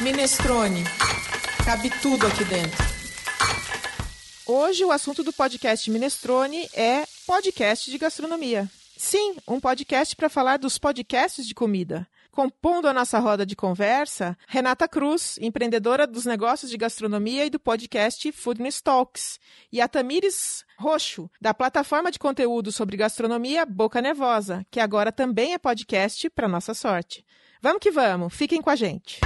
Minestrone. Cabe tudo aqui dentro. Hoje o assunto do podcast Minestrone é podcast de gastronomia. Sim, um podcast para falar dos podcasts de comida. Compondo a nossa roda de conversa, Renata Cruz, empreendedora dos negócios de gastronomia e do podcast Foodness Talks, e a Tamires Roxo, da plataforma de conteúdo sobre gastronomia Boca Nervosa, que agora também é podcast para nossa sorte. Vamos que vamos, fiquem com a gente.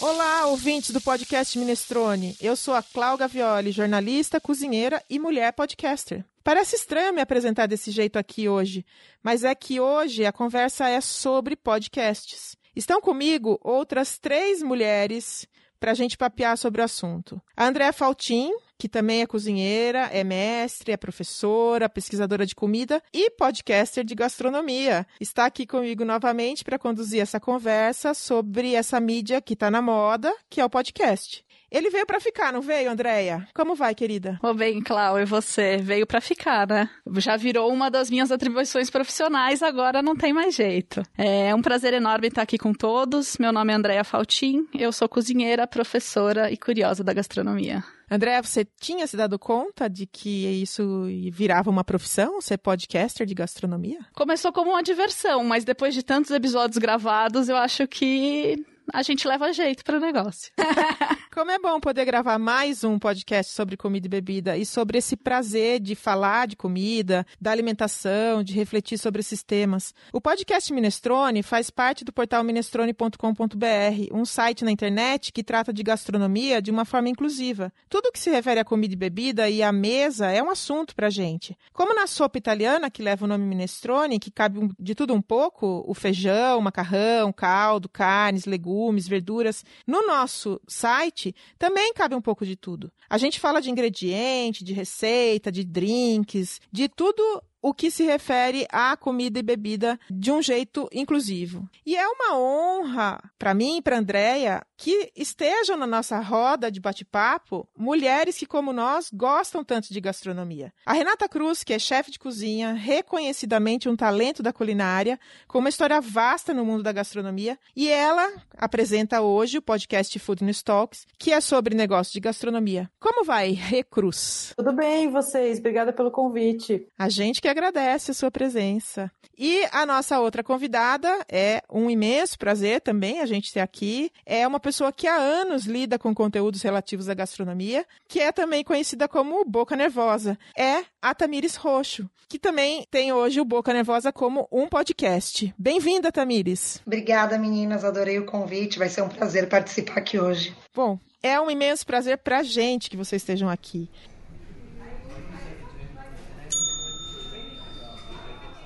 Olá, ouvintes do podcast Minestrone. Eu sou a Cláudia Gavioli, jornalista, cozinheira e mulher podcaster. Parece estranho me apresentar desse jeito aqui hoje, mas é que hoje a conversa é sobre podcasts. Estão comigo outras três mulheres para a gente papear sobre o assunto. A Andréa Faltin, que também é cozinheira, é mestre, é professora, pesquisadora de comida e podcaster de gastronomia. Está aqui comigo novamente para conduzir essa conversa sobre essa mídia que está na moda, que é o podcast. Ele veio para ficar, não veio, Andréia? Como vai, querida? Ô bem, Clau, e você? Veio para ficar, né? Já virou uma das minhas atribuições profissionais, agora não tem mais jeito. É um prazer enorme estar aqui com todos. Meu nome é Andréia Faltin, eu sou cozinheira, professora e curiosa da gastronomia. André, você tinha se dado conta de que isso virava uma profissão, ser podcaster de gastronomia? Começou como uma diversão, mas depois de tantos episódios gravados, eu acho que a gente leva jeito para o negócio. Como é bom poder gravar mais um podcast sobre comida e bebida e sobre esse prazer de falar de comida, da alimentação, de refletir sobre esses temas. O podcast Minestrone faz parte do portal minestrone.com.br, um site na internet que trata de gastronomia de uma forma inclusiva. Tudo que se refere a comida e bebida e à mesa é um assunto para gente. Como na sopa italiana, que leva o nome Minestrone, que cabe de tudo um pouco, o feijão, macarrão, caldo, carnes, legumes, verduras. No nosso site também cabe um pouco de tudo. A gente fala de ingrediente, de receita, de drinks, de tudo o que se refere à comida e bebida de um jeito inclusivo. E é uma honra para mim e para Andréia que estejam na nossa roda de bate-papo mulheres que, como nós, gostam tanto de gastronomia. A Renata Cruz, que é chefe de cozinha, reconhecidamente um talento da culinária, com uma história vasta no mundo da gastronomia, e ela apresenta hoje o podcast Food News Talks, que é sobre negócio de gastronomia. Como vai, Recruz? Tudo bem, vocês? Obrigada pelo convite. A gente que agradece a sua presença. E a nossa outra convidada é um imenso prazer também a gente ter aqui. É uma pessoa que há anos lida com conteúdos relativos à gastronomia, que é também conhecida como Boca Nervosa. É a Tamires Roxo, que também tem hoje o Boca Nervosa como um podcast. Bem-vinda, Tamires. Obrigada, meninas. Adorei o convite. Vai ser um prazer participar aqui hoje. Bom, é um imenso prazer para a gente que vocês estejam aqui.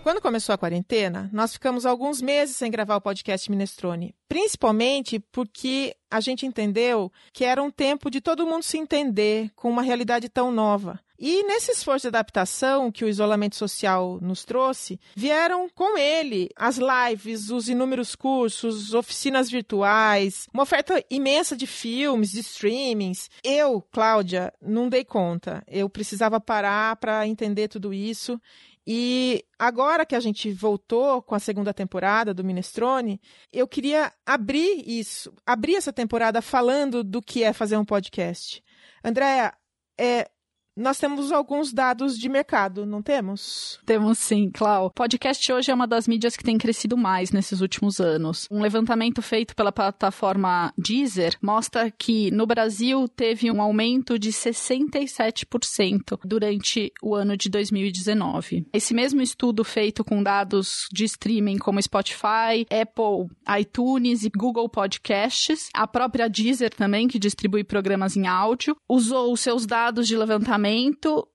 Quando começou a quarentena, nós ficamos alguns meses sem gravar o podcast Minestrone, principalmente porque a gente entendeu que era um tempo de todo mundo se entender com uma realidade tão nova. E nesse esforço de adaptação que o isolamento social nos trouxe, vieram com ele as lives, os inúmeros cursos, oficinas virtuais, uma oferta imensa de filmes, de streamings. Eu, Cláudia, não dei conta. Eu precisava parar para entender tudo isso e agora que a gente voltou com a segunda temporada do Minestrone, eu queria abrir isso, abrir essa temporada falando do que é fazer um podcast. Andréa, é, nós temos alguns dados de mercado, não temos? Temos sim, Clau. Podcast hoje é uma das mídias que tem crescido mais nesses últimos anos. Um levantamento feito pela plataforma Deezer mostra que no Brasil teve um aumento de 67% durante o ano de 2019. Esse mesmo estudo feito com dados de streaming como Spotify, Apple, iTunes e Google Podcasts, a própria Deezer também, que distribui programas em áudio, usou os seus dados de levantamento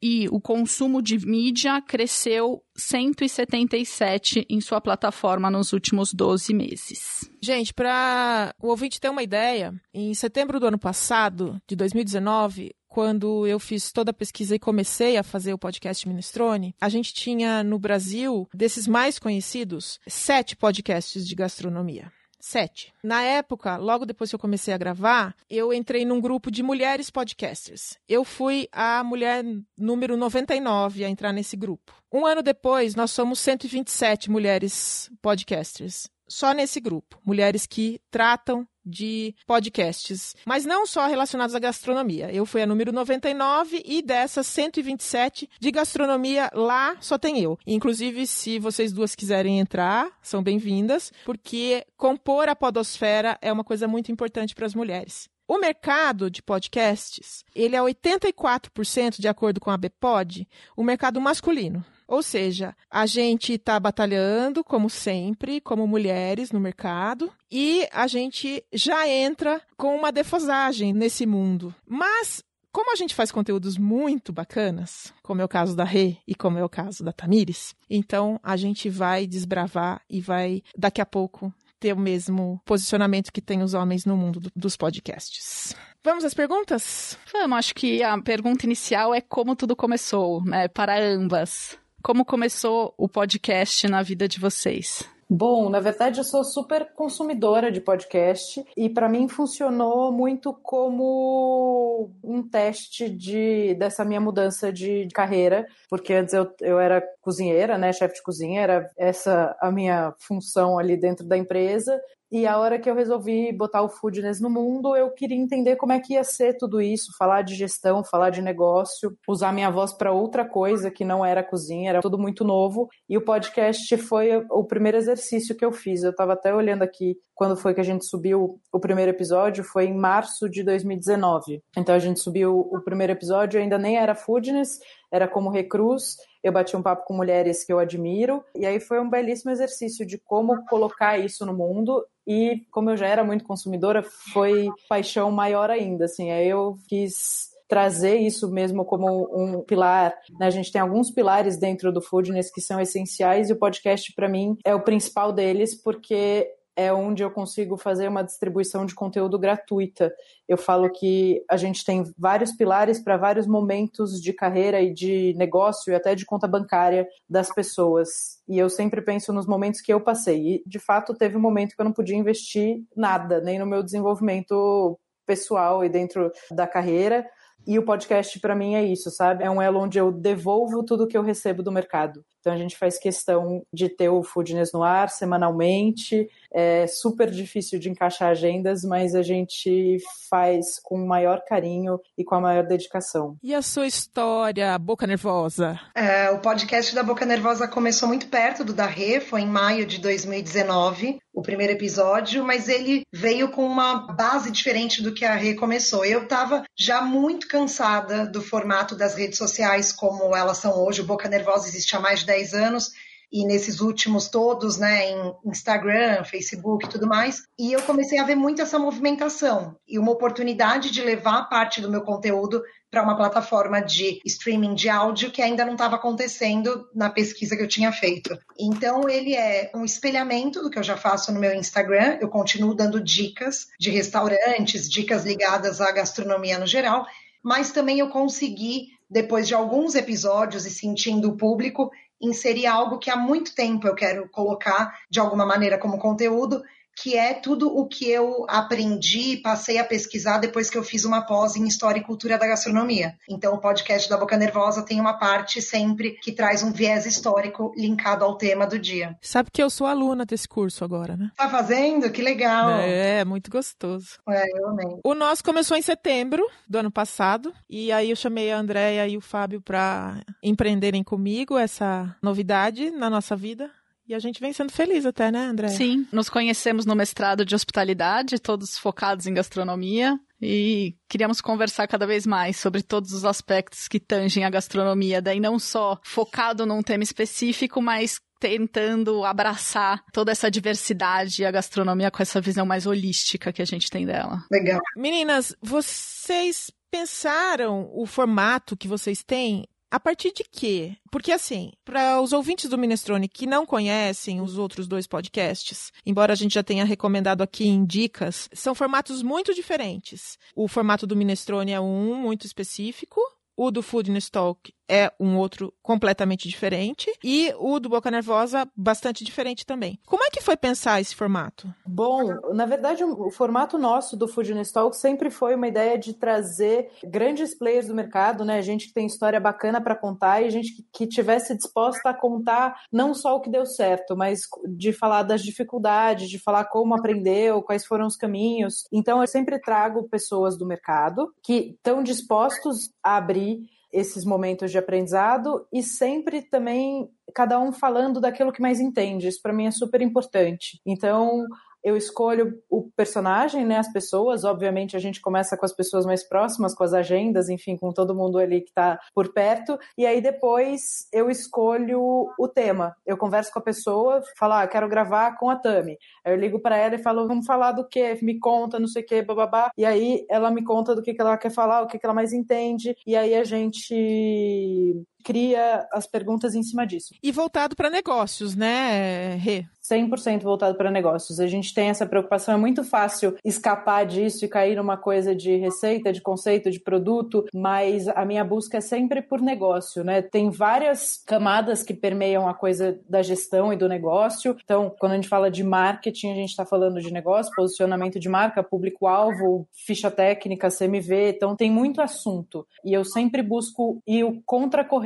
e o consumo de mídia cresceu 177 em sua plataforma nos últimos 12 meses. Gente, para o ouvinte ter uma ideia, em setembro do ano passado, de 2019, quando eu fiz toda a pesquisa e comecei a fazer o podcast Minestrone, a gente tinha no Brasil, desses mais conhecidos, sete podcasts de gastronomia. Sete. Na época, logo depois que eu comecei a gravar, eu entrei num grupo de mulheres podcasters. Eu fui a mulher número 99 a entrar nesse grupo. Um ano depois, nós somos 127 mulheres podcasters. Só nesse grupo, mulheres que tratam de podcasts, mas não só relacionados à gastronomia. Eu fui a número 99 e dessas 127 de gastronomia lá só tem eu. Inclusive, se vocês duas quiserem entrar, são bem-vindas, porque compor a podosfera é uma coisa muito importante para as mulheres. O mercado de podcasts, ele é 84%, de acordo com a Bpod, o mercado masculino. Ou seja, a gente está batalhando, como sempre, como mulheres no mercado, e a gente já entra com uma defasagem nesse mundo. Mas como a gente faz conteúdos muito bacanas, como é o caso da Rê e como é o caso da Tamires, então a gente vai desbravar e vai, daqui a pouco, ter o mesmo posicionamento que tem os homens no mundo do, dos podcasts. Vamos às perguntas? Vamos, acho que a pergunta inicial é como tudo começou, né? Para ambas. Como começou o podcast na vida de vocês? Bom, na verdade eu sou super consumidora de podcast e para mim funcionou muito como um teste de dessa minha mudança de carreira, porque antes eu, eu era cozinheira, né, chefe de cozinha, era essa a minha função ali dentro da empresa e a hora que eu resolvi botar o Foodness no mundo, eu queria entender como é que ia ser tudo isso, falar de gestão, falar de negócio, usar minha voz para outra coisa que não era cozinha, era tudo muito novo. E o podcast foi o primeiro exercício que eu fiz. Eu estava até olhando aqui quando foi que a gente subiu o primeiro episódio, foi em março de 2019. Então a gente subiu o primeiro episódio, ainda nem era Foodness, era como recruz eu bati um papo com mulheres que eu admiro, e aí foi um belíssimo exercício de como colocar isso no mundo. E como eu já era muito consumidora, foi paixão maior ainda, assim, aí eu quis trazer isso mesmo como um pilar. Né? A gente tem alguns pilares dentro do Foodness que são essenciais e o podcast, para mim, é o principal deles, porque é onde eu consigo fazer uma distribuição de conteúdo gratuita. Eu falo que a gente tem vários pilares para vários momentos de carreira e de negócio e até de conta bancária das pessoas. E eu sempre penso nos momentos que eu passei. E, de fato, teve um momento que eu não podia investir nada, nem no meu desenvolvimento pessoal e dentro da carreira. E o podcast, para mim, é isso, sabe? É um elo onde eu devolvo tudo que eu recebo do mercado. Então a gente faz questão de ter o Foodness no ar semanalmente. É super difícil de encaixar agendas, mas a gente faz com o maior carinho e com a maior dedicação. E a sua história, Boca Nervosa? É, o podcast da Boca Nervosa começou muito perto do da Rê, foi em maio de 2019, o primeiro episódio, mas ele veio com uma base diferente do que a Rê começou. Eu estava já muito cansada do formato das redes sociais como elas são hoje. O Boca Nervosa existe há mais de 10 anos e nesses últimos todos, né, em Instagram, Facebook e tudo mais. E eu comecei a ver muito essa movimentação e uma oportunidade de levar parte do meu conteúdo para uma plataforma de streaming de áudio que ainda não estava acontecendo na pesquisa que eu tinha feito. Então ele é um espelhamento do que eu já faço no meu Instagram. Eu continuo dando dicas de restaurantes, dicas ligadas à gastronomia no geral, mas também eu consegui depois de alguns episódios e sentindo o público, inserir algo que há muito tempo eu quero colocar de alguma maneira como conteúdo, que é tudo o que eu aprendi e passei a pesquisar depois que eu fiz uma pós em História e Cultura da Gastronomia. Então, o podcast da Boca Nervosa tem uma parte sempre que traz um viés histórico linkado ao tema do dia. Sabe que eu sou aluna desse curso agora, né? Tá fazendo? Que legal! É, muito gostoso. É, eu amei. O nosso começou em setembro do ano passado, e aí eu chamei a Andréia e o Fábio para empreenderem comigo essa novidade na nossa vida. E a gente vem sendo feliz até, né, André? Sim, nos conhecemos no mestrado de hospitalidade, todos focados em gastronomia. E queríamos conversar cada vez mais sobre todos os aspectos que tangem a gastronomia, daí não só focado num tema específico, mas tentando abraçar toda essa diversidade e a gastronomia com essa visão mais holística que a gente tem dela. Legal. Meninas, vocês pensaram o formato que vocês têm a partir de quê? Porque, assim, para os ouvintes do Minestrone que não conhecem os outros dois podcasts, embora a gente já tenha recomendado aqui em dicas, são formatos muito diferentes. O formato do Minestrone é um muito específico, o do Food Talk é um outro completamente diferente e o do Boca Nervosa bastante diferente também. Como é que foi pensar esse formato? Bom, na verdade, o formato nosso do Food Talk sempre foi uma ideia de trazer grandes players do mercado, né? Gente que tem história bacana para contar e gente que, que tivesse disposta a contar não só o que deu certo, mas de falar das dificuldades, de falar como aprendeu, quais foram os caminhos. Então, eu sempre trago pessoas do mercado que estão dispostos a abrir esses momentos de aprendizado e sempre também cada um falando daquilo que mais entende. Isso para mim é super importante. Então, eu escolho o personagem, né, as pessoas, obviamente a gente começa com as pessoas mais próximas, com as agendas, enfim, com todo mundo ali que está por perto, e aí depois eu escolho o tema. Eu converso com a pessoa, falo, ah, quero gravar com a Tami. Aí eu ligo para ela e falo, vamos falar do quê? Me conta, não sei o quê, bababá. E aí ela me conta do que, que ela quer falar, o que, que ela mais entende, e aí a gente cria as perguntas em cima disso. E voltado para negócios, né, Rê? 100% voltado para negócios. A gente tem essa preocupação, é muito fácil escapar disso e cair numa coisa de receita, de conceito, de produto, mas a minha busca é sempre por negócio, né? Tem várias camadas que permeiam a coisa da gestão e do negócio. Então, quando a gente fala de marketing, a gente está falando de negócio, posicionamento de marca, público-alvo, ficha técnica, CMV. Então, tem muito assunto. E eu sempre busco ir o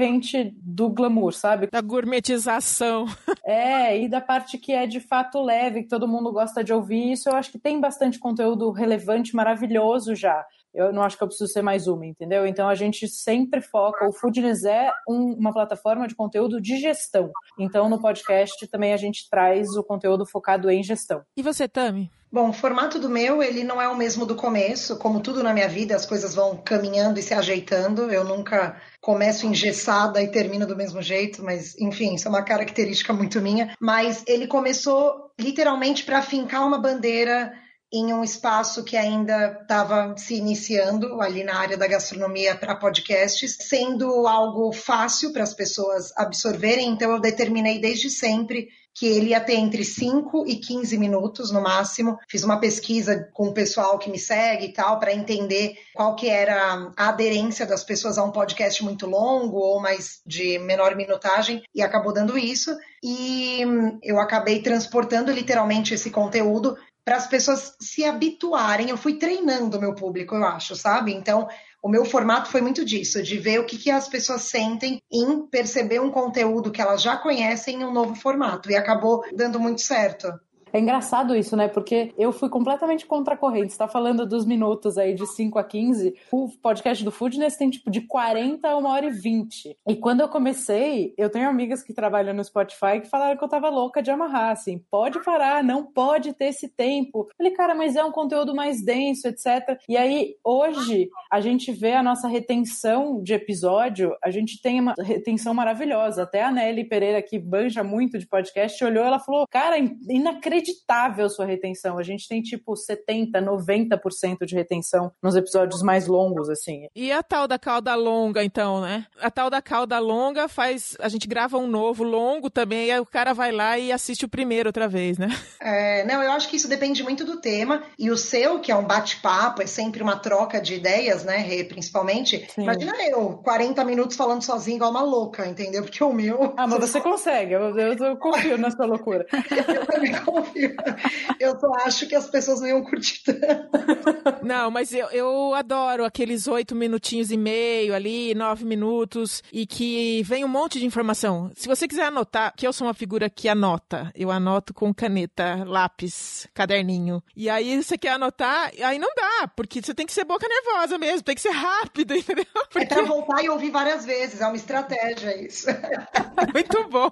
contracorrente do glamour, sabe? Da gourmetização. É, e da parte que é de fato leve, que todo mundo gosta de ouvir. Isso eu acho que tem bastante conteúdo relevante, maravilhoso já. Eu não acho que eu preciso ser mais uma, entendeu? Então a gente sempre foca. O Foodness é um, uma plataforma de conteúdo de gestão. Então no podcast também a gente traz o conteúdo focado em gestão. E você, Tami? Bom, o formato do meu, ele não é o mesmo do começo. Como tudo na minha vida, as coisas vão caminhando e se ajeitando. Eu nunca começo engessada e termino do mesmo jeito, mas enfim, isso é uma característica muito minha. Mas ele começou literalmente para fincar uma bandeira em um espaço que ainda estava se iniciando ali na área da gastronomia para podcasts, sendo algo fácil para as pessoas absorverem. Então, eu determinei desde sempre que ele ia ter entre 5 e 15 minutos no máximo. Fiz uma pesquisa com o pessoal que me segue e tal para entender qual que era a aderência das pessoas a um podcast muito longo ou mais de menor minutagem e acabou dando isso. E eu acabei transportando literalmente esse conteúdo para as pessoas se habituarem. Eu fui treinando o meu público, eu acho, sabe? Então, o meu formato foi muito disso, de ver o que, que as pessoas sentem em perceber um conteúdo que elas já conhecem em um novo formato. E acabou dando muito certo. É engraçado isso, né? Porque eu fui completamente contra a corrente. Você tá falando dos minutos aí de 5 a 15. O podcast do Foodness tem tipo de 40 a 1 hora e 20. E quando eu comecei, eu tenho amigas que trabalham no Spotify que falaram que eu tava louca de amarrar, assim. Pode parar, não pode ter esse tempo. Eu falei, cara, mas é um conteúdo mais denso, etc. E aí, hoje, a gente vê a nossa retenção de episódio, a gente tem uma retenção maravilhosa. Até a Nelly Pereira, que banja muito de podcast, olhou ela falou, cara, inacreditável inacreditável sua retenção. A gente tem tipo 70, 90% de retenção nos episódios mais longos, assim. E a tal da cauda longa, então, né? A tal da cauda longa faz. A gente grava um novo longo também, e aí o cara vai lá e assiste o primeiro outra vez, né? É, não, eu acho que isso depende muito do tema. E o seu, que é um bate-papo, é sempre uma troca de ideias, né, Rê, principalmente. Sim. Imagina eu, 40 minutos falando sozinho igual uma louca, entendeu? Porque o meu. Ah, mas você consegue, eu, eu, eu confio na sua loucura. eu também confio. Eu só acho que as pessoas não iam curtir tanto. Não, mas eu, eu adoro aqueles oito minutinhos e meio ali, nove minutos, e que vem um monte de informação. Se você quiser anotar, que eu sou uma figura que anota, eu anoto com caneta, lápis, caderninho. E aí você quer anotar, aí não dá, porque você tem que ser boca nervosa mesmo, tem que ser rápido, entendeu? Porque... É pra voltar e ouvir várias vezes, é uma estratégia isso. Muito bom.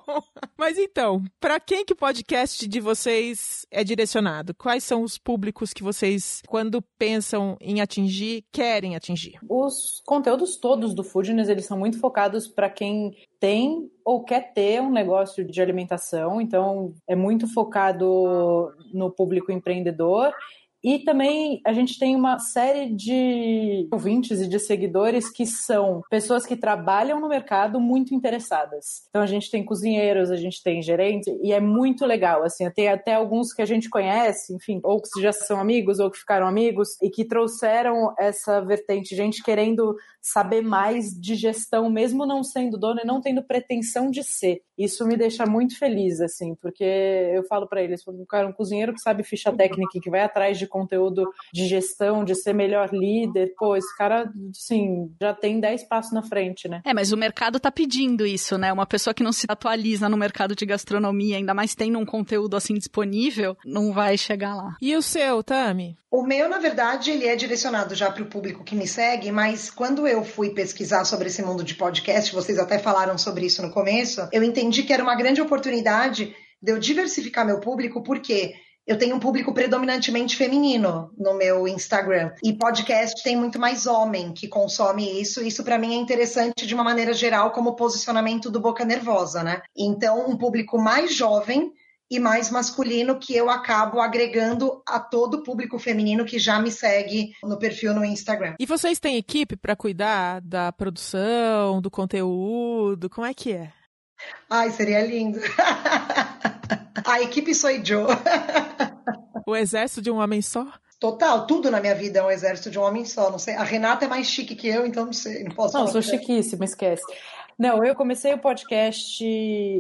Mas então, para quem que o podcast de vocês vocês é direcionado? Quais são os públicos que vocês, quando pensam em atingir, querem atingir? Os conteúdos todos do Foodness, eles são muito focados para quem tem ou quer ter um negócio de alimentação, então é muito focado no público empreendedor E também a gente tem uma série de ouvintes e de seguidores que são pessoas que trabalham no mercado muito interessadas. Então a gente tem cozinheiros, a gente tem gerentes, e é muito legal. Assim, tem até alguns que a gente conhece, enfim, ou que já são amigos ou que ficaram amigos e que trouxeram essa vertente, gente querendo saber mais de gestão, mesmo não sendo dono e não tendo pretensão de ser. Isso me deixa muito feliz, assim, porque eu falo para eles, cara, um cozinheiro que sabe ficha técnica, que vai atrás de conteúdo de gestão, de ser melhor líder, pô, esse cara, assim, já tem 10 passos na frente, né? É, mas o mercado tá pedindo isso, né? Uma pessoa que não se atualiza no mercado de gastronomia, ainda mais tendo um conteúdo assim disponível, não vai chegar lá. E o seu, Tami? O meu, na verdade, ele é direcionado já para o público que me segue, mas quando eu fui pesquisar sobre esse mundo de podcast, vocês até falaram sobre isso no começo, eu entendi que era uma grande oportunidade de eu diversificar meu público, porque eu tenho um público predominantemente feminino no meu Instagram. E podcast tem muito mais homem que consome isso. Isso para mim é interessante de uma maneira geral como posicionamento do Boca Nervosa, né? Então, um público mais jovem e mais masculino que eu acabo agregando a todo o público feminino que já me segue no perfil no Instagram. E vocês têm equipe para cuidar da produção, do conteúdo? Como é que é? Ai, seria lindo. a equipe sou eu. o exército de um homem só? Total, tudo na minha vida é um exército de um homem só. Não sei. A Renata é mais chique que eu, então não sei. Não posso Não, sou chiquíssima, esquece. Não, eu comecei o podcast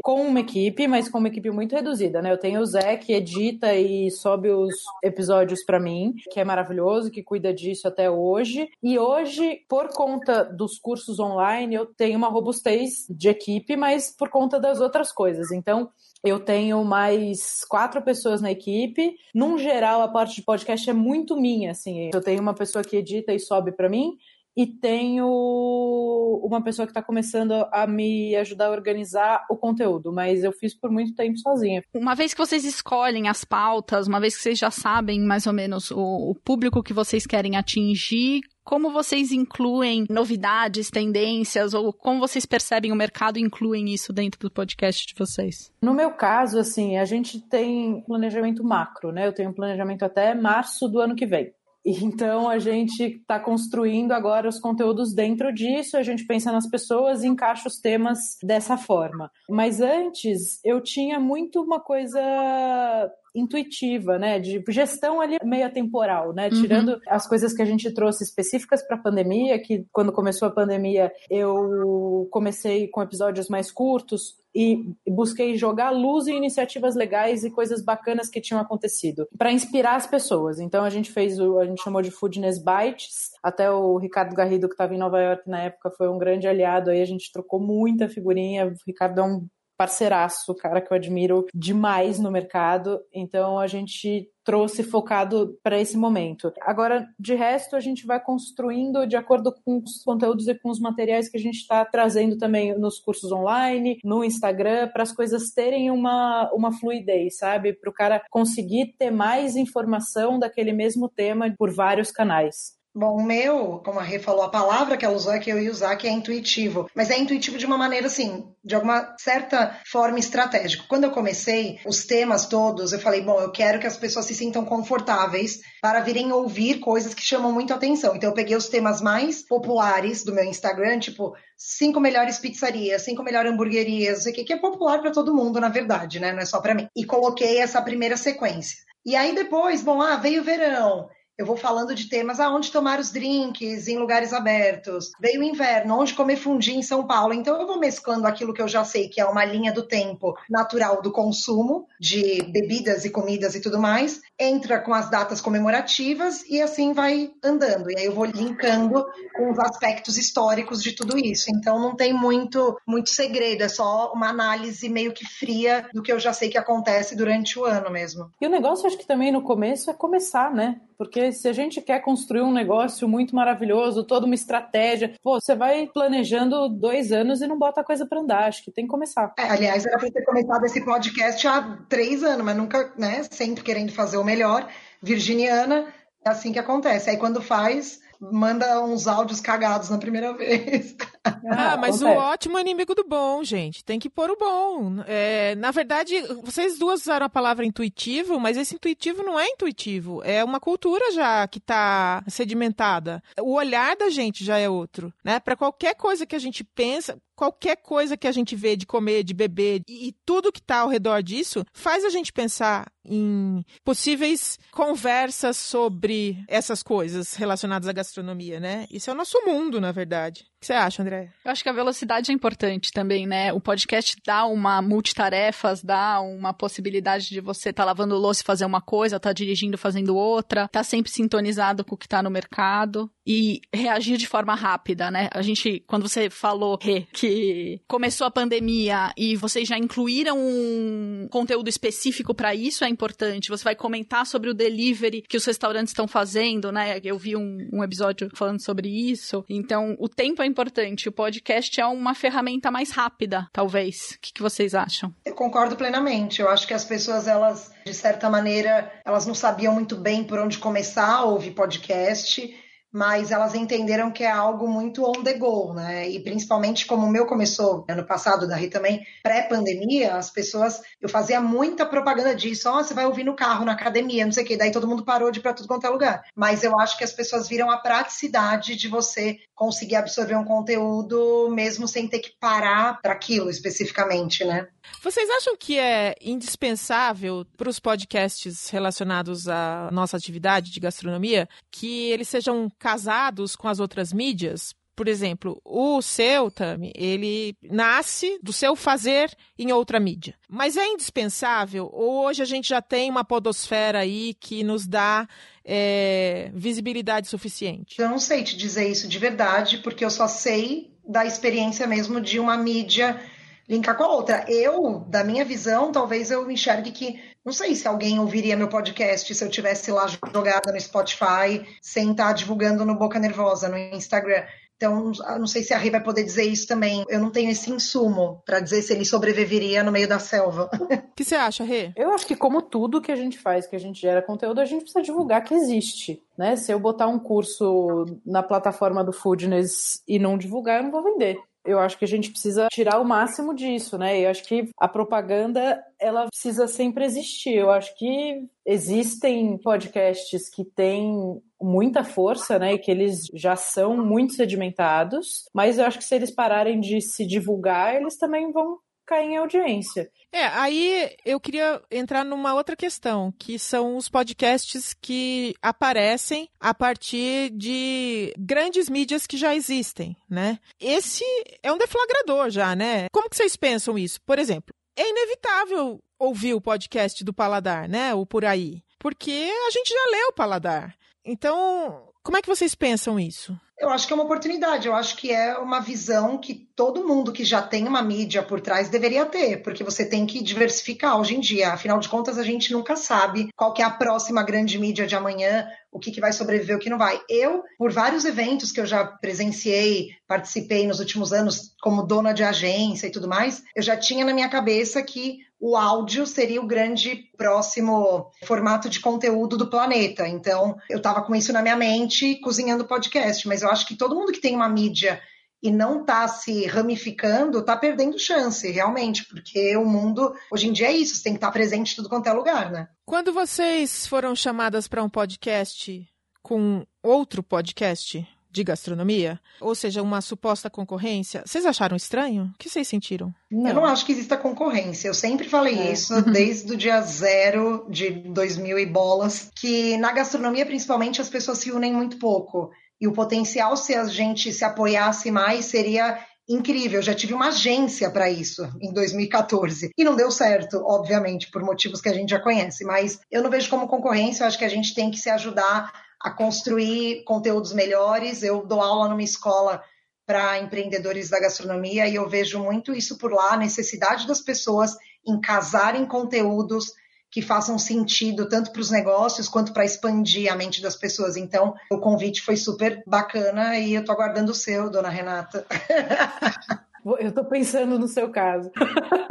com uma equipe, mas com uma equipe muito reduzida, né? Eu tenho o Zé que edita e sobe os episódios para mim, que é maravilhoso, que cuida disso até hoje. E hoje, por conta dos cursos online, eu tenho uma robustez de equipe, mas por conta das outras coisas. Então, eu tenho mais quatro pessoas na equipe. Num geral, a parte de podcast é muito minha, assim. Eu tenho uma pessoa que edita e sobe para mim e tenho uma pessoa que está começando a me ajudar a organizar o conteúdo, mas eu fiz por muito tempo sozinha. Uma vez que vocês escolhem as pautas, uma vez que vocês já sabem mais ou menos o, o público que vocês querem atingir, como vocês incluem novidades, tendências, ou como vocês percebem o mercado e incluem isso dentro do podcast de vocês? No meu caso, assim, a gente tem planejamento macro, né? Eu tenho um planejamento até março do ano que vem. Então a gente está construindo agora os conteúdos dentro disso, a gente pensa nas pessoas e encaixa os temas dessa forma. Mas antes eu tinha muito uma coisa intuitiva, né, de gestão ali meio temporal, né, uhum. tirando as coisas que a gente trouxe específicas para a pandemia, que quando começou a pandemia eu comecei com episódios mais curtos, e busquei jogar luz em iniciativas legais e coisas bacanas que tinham acontecido para inspirar as pessoas. Então a gente fez o a gente chamou de Foodness Bites. Até o Ricardo Garrido que estava em Nova York na época foi um grande aliado aí a gente trocou muita figurinha. O Ricardo é um parceiraço, cara que eu admiro demais no mercado. Então a gente trouxe focado para esse momento. Agora, de resto, a gente vai construindo de acordo com os conteúdos e com os materiais que a gente está trazendo também nos cursos online, no Instagram, para as coisas terem uma, uma fluidez, sabe? Para o cara conseguir ter mais informação daquele mesmo tema por vários canais. Bom, o meu, como a Rê falou, a palavra que ela usou é que eu ia usar, que é intuitivo. Mas é intuitivo de uma maneira, assim, de alguma certa forma estratégica. Quando eu comecei os temas todos, eu falei, bom, eu quero que as pessoas se sintam confortáveis para virem ouvir coisas que chamam muito atenção. Então, eu peguei os temas mais populares do meu Instagram, tipo, cinco melhores pizzarias, cinco melhores hamburguerias, não sei o que, que é popular para todo mundo, na verdade, né? Não é só para mim. E coloquei essa primeira sequência. E aí depois, bom, ah, veio o verão eu vou falando de temas aonde tomar os drinks em lugares abertos. Veio o inverno, onde comer fundi em São Paulo. Então eu vou mesclando aquilo que eu já sei que é uma linha do tempo natural do consumo de bebidas e comidas e tudo mais, entra com as datas comemorativas e assim vai andando. E aí eu vou linkando com os aspectos históricos de tudo isso. Então não tem muito muito segredo, é só uma análise meio que fria do que eu já sei que acontece durante o ano mesmo. E o negócio acho que também no começo é começar, né? Porque se a gente quer construir um negócio muito maravilhoso, toda uma estratégia, pô, você vai planejando dois anos e não bota a coisa para andar. Acho que tem que começar. É, aliás, era para ter começado esse podcast há três anos, mas nunca, né? Sempre querendo fazer o melhor. Virginiana, é assim que acontece. Aí quando faz, manda uns áudios cagados na primeira vez. Ah, mas acontece. o ótimo é inimigo do bom, gente. Tem que pôr o bom. É, na verdade, vocês duas usaram a palavra intuitivo, mas esse intuitivo não é intuitivo. É uma cultura já que está sedimentada. O olhar da gente já é outro, né? Para qualquer coisa que a gente pensa, qualquer coisa que a gente vê de comer, de beber e, e tudo que está ao redor disso faz a gente pensar em possíveis conversas sobre essas coisas relacionadas à gastronomia, né? Isso é o nosso mundo, na verdade. Que você acha, André? Eu acho que a velocidade é importante também, né? O podcast dá uma multitarefas, dá uma possibilidade de você estar tá lavando louça e fazer uma coisa, estar tá dirigindo fazendo outra, tá sempre sintonizado com o que está no mercado e reagir de forma rápida, né? A gente, quando você falou que começou a pandemia e vocês já incluíram um conteúdo específico para isso, é importante. Você vai comentar sobre o delivery que os restaurantes estão fazendo, né? Eu vi um, um episódio falando sobre isso. Então, o tempo é importante. O podcast é uma ferramenta mais rápida, talvez. O que, que vocês acham? Eu concordo plenamente. Eu acho que as pessoas, elas, de certa maneira, elas não sabiam muito bem por onde começar a ouvir podcast mas elas entenderam que é algo muito on the go, né? E principalmente como o meu começou ano passado, da Ri também, pré-pandemia, as pessoas, eu fazia muita propaganda disso, ó, oh, você vai ouvir no carro, na academia, não sei o quê, daí todo mundo parou de ir para tudo quanto é lugar. Mas eu acho que as pessoas viram a praticidade de você conseguir absorver um conteúdo mesmo sem ter que parar para aquilo especificamente, né? Vocês acham que é indispensável para os podcasts relacionados à nossa atividade de gastronomia que eles sejam casados com as outras mídias? Por exemplo, o seu, Tami, ele nasce do seu fazer em outra mídia. Mas é indispensável? Hoje a gente já tem uma podosfera aí que nos dá é, visibilidade suficiente? Eu não sei te dizer isso de verdade, porque eu só sei da experiência mesmo de uma mídia linkar com a outra. Eu, da minha visão, talvez eu enxergue que não sei se alguém ouviria meu podcast se eu tivesse lá jogada no Spotify sem estar divulgando no Boca Nervosa, no Instagram. Então, não sei se a Rê vai poder dizer isso também. Eu não tenho esse insumo para dizer se ele sobreviveria no meio da selva. O que você acha, Rê? Eu acho que, como tudo que a gente faz, que a gente gera conteúdo, a gente precisa divulgar que existe. Né? Se eu botar um curso na plataforma do Foodness e não divulgar, eu não vou vender eu acho que a gente precisa tirar o máximo disso, né? Eu acho que a propaganda ela precisa sempre existir. Eu acho que existem podcasts que têm muita força, né, e que eles já são muito sedimentados, mas eu acho que se eles pararem de se divulgar, eles também vão cair em audiência. É, aí eu queria entrar numa outra questão, que são os podcasts que aparecem a partir de grandes mídias que já existem, né? Esse é um deflagrador já, né? Como que vocês pensam isso? Por exemplo, é inevitável ouvir o podcast do Paladar, né? O Por Aí. Porque a gente já leu o Paladar. Então, como é que vocês pensam isso? Eu acho que é uma oportunidade, eu acho que é uma visão que todo mundo que já tem uma mídia por trás deveria ter, porque você tem que diversificar hoje em dia. Afinal de contas, a gente nunca sabe qual é a próxima grande mídia de amanhã, o que, que vai sobreviver, o que não vai. Eu, por vários eventos que eu já presenciei, participei nos últimos anos como dona de agência e tudo mais, eu já tinha na minha cabeça que o áudio seria o grande próximo formato de conteúdo do planeta. Então, eu estava com isso na minha mente, cozinhando podcast, mas eu acho que todo mundo que tem uma mídia e não está se ramificando, está perdendo chance, realmente, porque o mundo, hoje em dia é isso, você tem que estar tá presente em tudo quanto é lugar, né? Quando vocês foram chamadas para um podcast com outro podcast, de gastronomia, ou seja, uma suposta concorrência, vocês acharam estranho? O que vocês sentiram? Não. Eu não acho que exista concorrência. Eu sempre falei é. isso desde o dia zero de 2000 e bolas, que na gastronomia, principalmente, as pessoas se unem muito pouco. E o potencial, se a gente se apoiasse mais, seria incrível. Eu já tive uma agência para isso em 2014 e não deu certo, obviamente, por motivos que a gente já conhece. Mas eu não vejo como concorrência. Eu acho que a gente tem que se ajudar a construir conteúdos melhores. Eu dou aula numa escola para empreendedores da gastronomia e eu vejo muito isso por lá, a necessidade das pessoas em casarem conteúdos que façam sentido tanto para os negócios quanto para expandir a mente das pessoas. Então, o convite foi super bacana e eu estou aguardando o seu, dona Renata. Eu tô pensando no seu caso.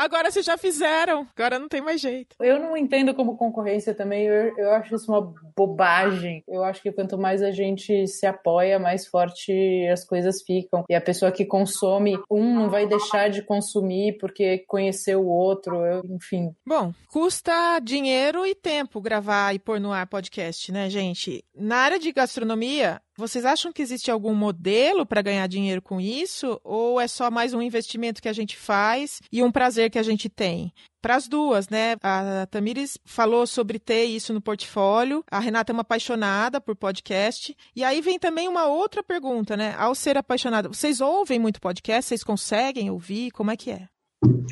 Agora vocês já fizeram, agora não tem mais jeito. Eu não entendo como concorrência também, eu, eu acho isso uma bobagem. Eu acho que quanto mais a gente se apoia, mais forte as coisas ficam. E a pessoa que consome, um não vai deixar de consumir porque conheceu o outro, eu, enfim. Bom, custa dinheiro e tempo gravar e pôr no ar podcast, né, gente? Na área de gastronomia, vocês acham que existe algum modelo para ganhar dinheiro com isso? Ou é só mais um investimento que a gente faz e um prazer que a gente tem? Para as duas, né? A Tamires falou sobre ter isso no portfólio. A Renata é uma apaixonada por podcast. E aí vem também uma outra pergunta, né? Ao ser apaixonada, vocês ouvem muito podcast? Vocês conseguem ouvir? Como é que é?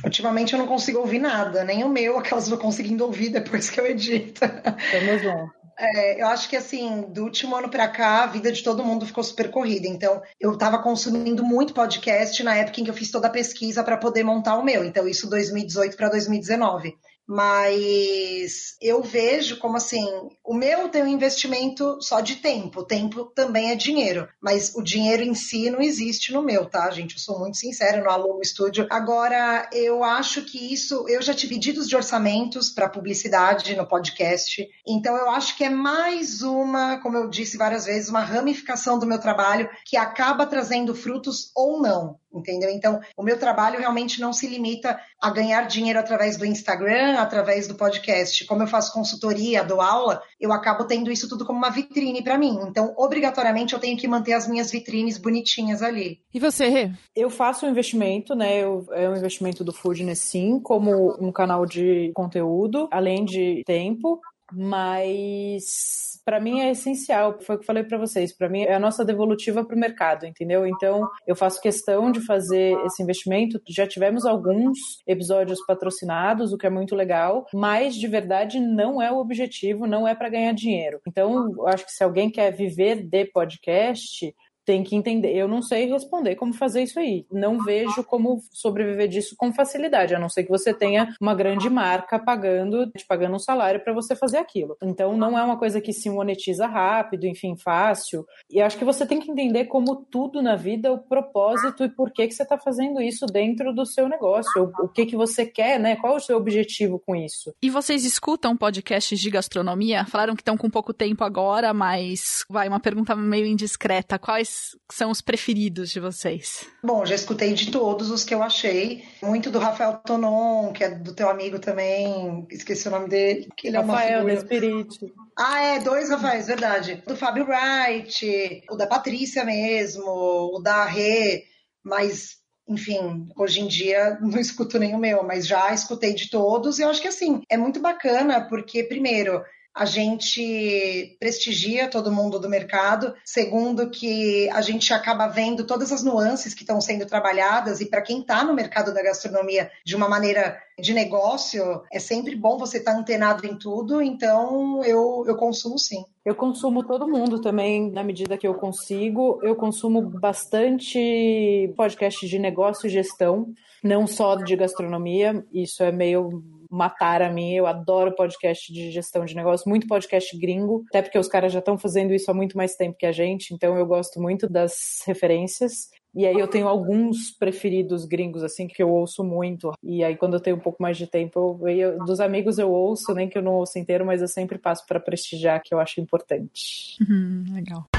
Ultimamente eu não consigo ouvir nada, nem o meu, aquelas vou conseguindo ouvir depois que eu edito. Tamo junto. É, eu acho que assim, do último ano para cá, a vida de todo mundo ficou super corrida. Então, eu estava consumindo muito podcast na época em que eu fiz toda a pesquisa para poder montar o meu. Então, isso 2018 para 2019 mas eu vejo como assim, o meu tem um investimento só de tempo, tempo também é dinheiro, mas o dinheiro em si não existe no meu, tá, gente? Eu sou muito sincera, no Aluno Estúdio. Agora, eu acho que isso, eu já tive pedidos de orçamentos para publicidade no podcast, então eu acho que é mais uma, como eu disse várias vezes, uma ramificação do meu trabalho que acaba trazendo frutos ou não entendeu? Então, o meu trabalho realmente não se limita a ganhar dinheiro através do Instagram, através do podcast. Como eu faço consultoria, dou aula, eu acabo tendo isso tudo como uma vitrine para mim. Então, obrigatoriamente, eu tenho que manter as minhas vitrines bonitinhas ali. E você, Rê? Eu faço um investimento, né? Eu, é um investimento do Foodness, sim, como um canal de conteúdo, além de tempo, mas para mim é essencial. Foi o que eu falei para vocês. Para mim é a nossa devolutiva para o mercado, entendeu? Então eu faço questão de fazer esse investimento. Já tivemos alguns episódios patrocinados, o que é muito legal, mas de verdade não é o objetivo, não é para ganhar dinheiro. Então eu acho que se alguém quer viver de podcast, tem que entender. Eu não sei responder como fazer isso aí. Não vejo como sobreviver disso com facilidade, a não ser que você tenha uma grande marca pagando, te pagando um salário para você fazer aquilo. Então não é uma coisa que se monetiza rápido, enfim, fácil. E acho que você tem que entender como tudo na vida, o propósito e por que que você está fazendo isso dentro do seu negócio, o, que que você quer, né? Qual o seu objetivo com isso? E vocês escutam podcasts de gastronomia? Falaram que estão com pouco tempo agora, mas vai uma pergunta meio indiscreta. Quais são os preferidos de vocês? Bom, já escutei de todos os que eu achei. Muito do Rafael Tonon, que é do teu amigo também. Esqueci o nome dele. Que ele Rafael, é uma Spirit. Ah, é, dois Rafaéis, verdade. Do Fábio Wright, o da Patrícia mesmo, o da Rê, mas enfim, hoje em dia não escuto nem o meu, mas já escutei de todos e eu acho que assim, é muito bacana porque primeiro a gente prestigia todo mundo do mercado. Segundo, que a gente acaba vendo todas as nuances que estão sendo trabalhadas, e para quem está no mercado da gastronomia de uma maneira de negócio, é sempre bom você estar tá antenado em tudo, então eu, eu consumo sim. Eu consumo todo mundo também, na medida que eu consigo. Eu consumo bastante podcast de negócio e gestão, não só de gastronomia. Isso é meio matar a mim. Eu adoro podcast de gestão de negócio, muito podcast gringo, até porque os caras já estão fazendo isso há muito mais tempo que a gente, então eu gosto muito das referências. E aí eu tenho alguns preferidos gringos, assim, que eu ouço muito. E aí quando eu tenho um pouco mais de tempo, eu, eu, dos amigos eu ouço, nem que eu não ouço inteiro, mas eu sempre passo para prestigiar, que eu acho importante. Uhum, legal.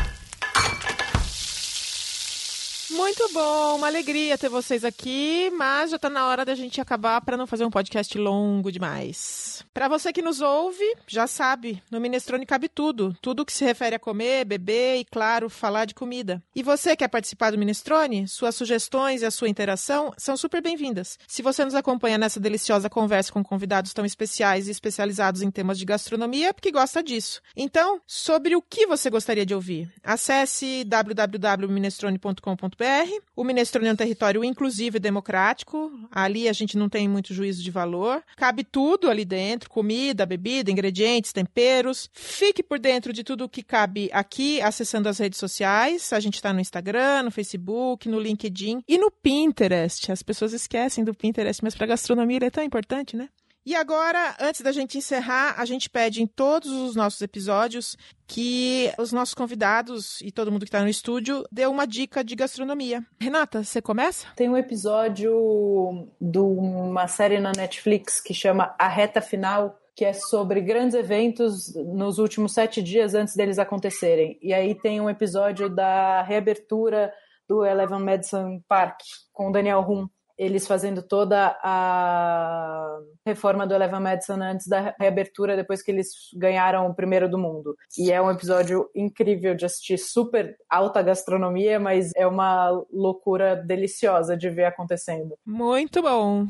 Muito bom, uma alegria ter vocês aqui, mas já está na hora da gente acabar para não fazer um podcast longo demais. Para você que nos ouve, já sabe, no Minestrone cabe tudo, tudo que se refere a comer, beber e, claro, falar de comida. E você quer participar do Minestrone? Suas sugestões e a sua interação são super bem-vindas. Se você nos acompanha nessa deliciosa conversa com convidados tão especiais e especializados em temas de gastronomia, é porque gosta disso. Então, sobre o que você gostaria de ouvir? Acesse www.minestrone.com.br o Minestrone é um território inclusivo e democrático. Ali a gente não tem muito juízo de valor. Cabe tudo ali dentro: comida, bebida, ingredientes, temperos. Fique por dentro de tudo o que cabe aqui, acessando as redes sociais. A gente está no Instagram, no Facebook, no LinkedIn e no Pinterest. As pessoas esquecem do Pinterest, mas para gastronomia ele é tão importante, né? E agora, antes da gente encerrar, a gente pede em todos os nossos episódios que os nossos convidados e todo mundo que está no estúdio dê uma dica de gastronomia. Renata, você começa? Tem um episódio de uma série na Netflix que chama A Reta Final, que é sobre grandes eventos nos últimos sete dias antes deles acontecerem. E aí tem um episódio da reabertura do Eleven Madison Park com o Daniel Hum eles fazendo toda a reforma do Eleven Madison antes da reabertura, depois que eles ganharam o primeiro do mundo. E é um episódio incrível de assistir, super alta gastronomia, mas é uma loucura deliciosa de ver acontecendo. Muito bom.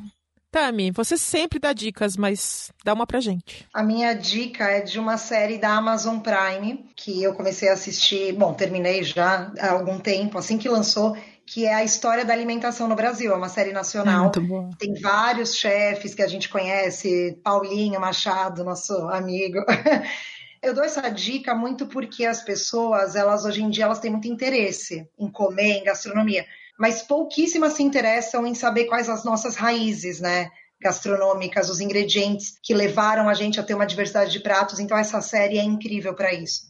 Tami, você sempre dá dicas, mas dá uma pra gente. A minha dica é de uma série da Amazon Prime, que eu comecei a assistir, bom, terminei já há algum tempo, assim que lançou, que é a história da alimentação no Brasil. É uma série nacional. É Tem vários chefes que a gente conhece, Paulinho Machado, nosso amigo. Eu dou essa dica muito porque as pessoas, elas hoje em dia, elas têm muito interesse em comer, em gastronomia, mas pouquíssimas se interessam em saber quais as nossas raízes, né? Gastronômicas, os ingredientes que levaram a gente a ter uma diversidade de pratos. Então, essa série é incrível para isso.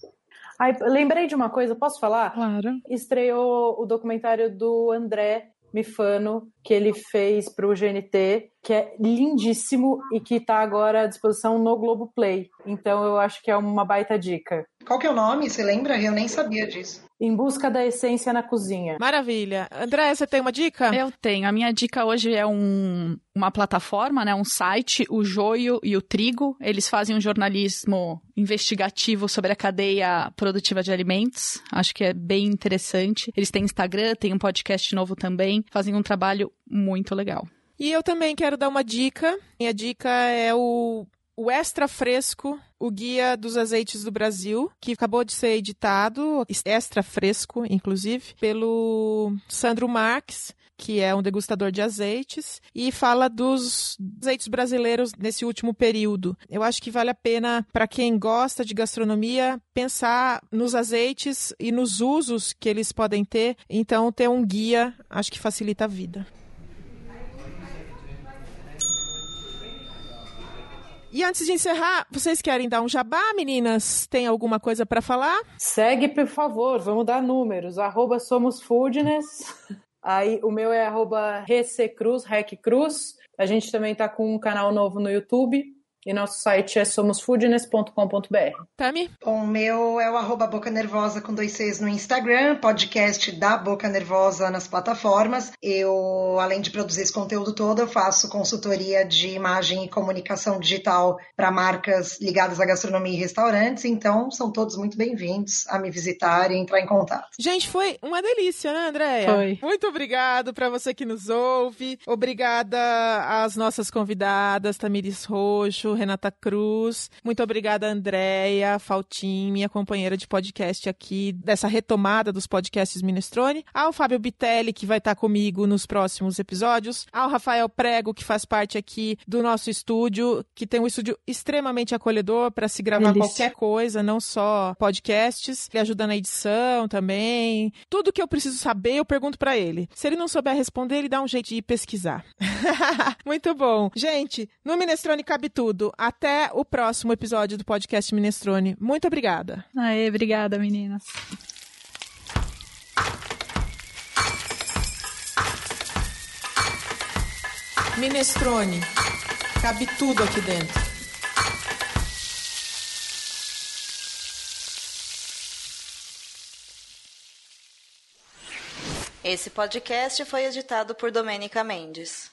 Lembrei de uma coisa, posso falar? Claro. Estreou o documentário do André Mifano, que ele fez para o GNT, que é lindíssimo e que está agora à disposição no Globoplay. Então eu acho que é uma baita dica. Qual que é o nome? Você lembra? Eu nem sabia disso. Em busca da essência na cozinha. Maravilha. André, você tem uma dica? Eu tenho. A minha dica hoje é um, uma plataforma, né, um site, o Joio e o Trigo. Eles fazem um jornalismo investigativo sobre a cadeia produtiva de alimentos. Acho que é bem interessante. Eles têm Instagram, tem um podcast novo também. Fazem um trabalho muito legal. E eu também quero dar uma dica. Minha dica é o o Extra Fresco, o Guia dos Azeites do Brasil, que acabou de ser editado, extra fresco, inclusive, pelo Sandro Marques que é um degustador de azeites, e fala dos azeites brasileiros nesse último período. Eu acho que vale a pena, para quem gosta de gastronomia, pensar nos azeites e nos usos que eles podem ter. Então, ter um guia acho que facilita a vida. E antes de encerrar, vocês querem dar um jabá, meninas? Tem alguma coisa para falar? Segue, por favor, vamos dar números. Arroba Somos Foodness. Aí o meu é arroba Rececruz, Recruz. A gente também tá com um canal novo no YouTube. E nosso site é somosfoodness.com.br. Tami? O meu é o arroba Boca Nervosa com dois Cs no Instagram, podcast da Boca Nervosa nas plataformas. Eu, além de produzir esse conteúdo todo, eu faço consultoria de imagem e comunicação digital para marcas ligadas à gastronomia e restaurantes. Então, são todos muito bem-vindos a me visitar e entrar em contato. Gente, foi uma delícia, né, Andréia? Foi. Muito obrigado para você que nos ouve. Obrigada às nossas convidadas, Tamiris Roxo, Renata Cruz. Muito obrigada, Andréia Faltim, minha companheira de podcast aqui, dessa retomada dos podcasts Minestrone. Ao Fábio Bitelli, que vai estar comigo nos próximos episódios. Ao Rafael Prego, que faz parte aqui do nosso estúdio, que tem um estúdio extremamente acolhedor para se gravar Delícia. qualquer coisa, não só podcasts. Ele ajuda na edição também. Tudo que eu preciso saber, eu pergunto para ele. Se ele não souber responder, ele dá um jeito de pesquisar. Muito bom. Gente, no Minestrone cabe tudo. Até o próximo episódio do podcast Minestrone. Muito obrigada. Aê, obrigada, meninas. Minestrone. Cabe tudo aqui dentro. Esse podcast foi editado por Domênica Mendes.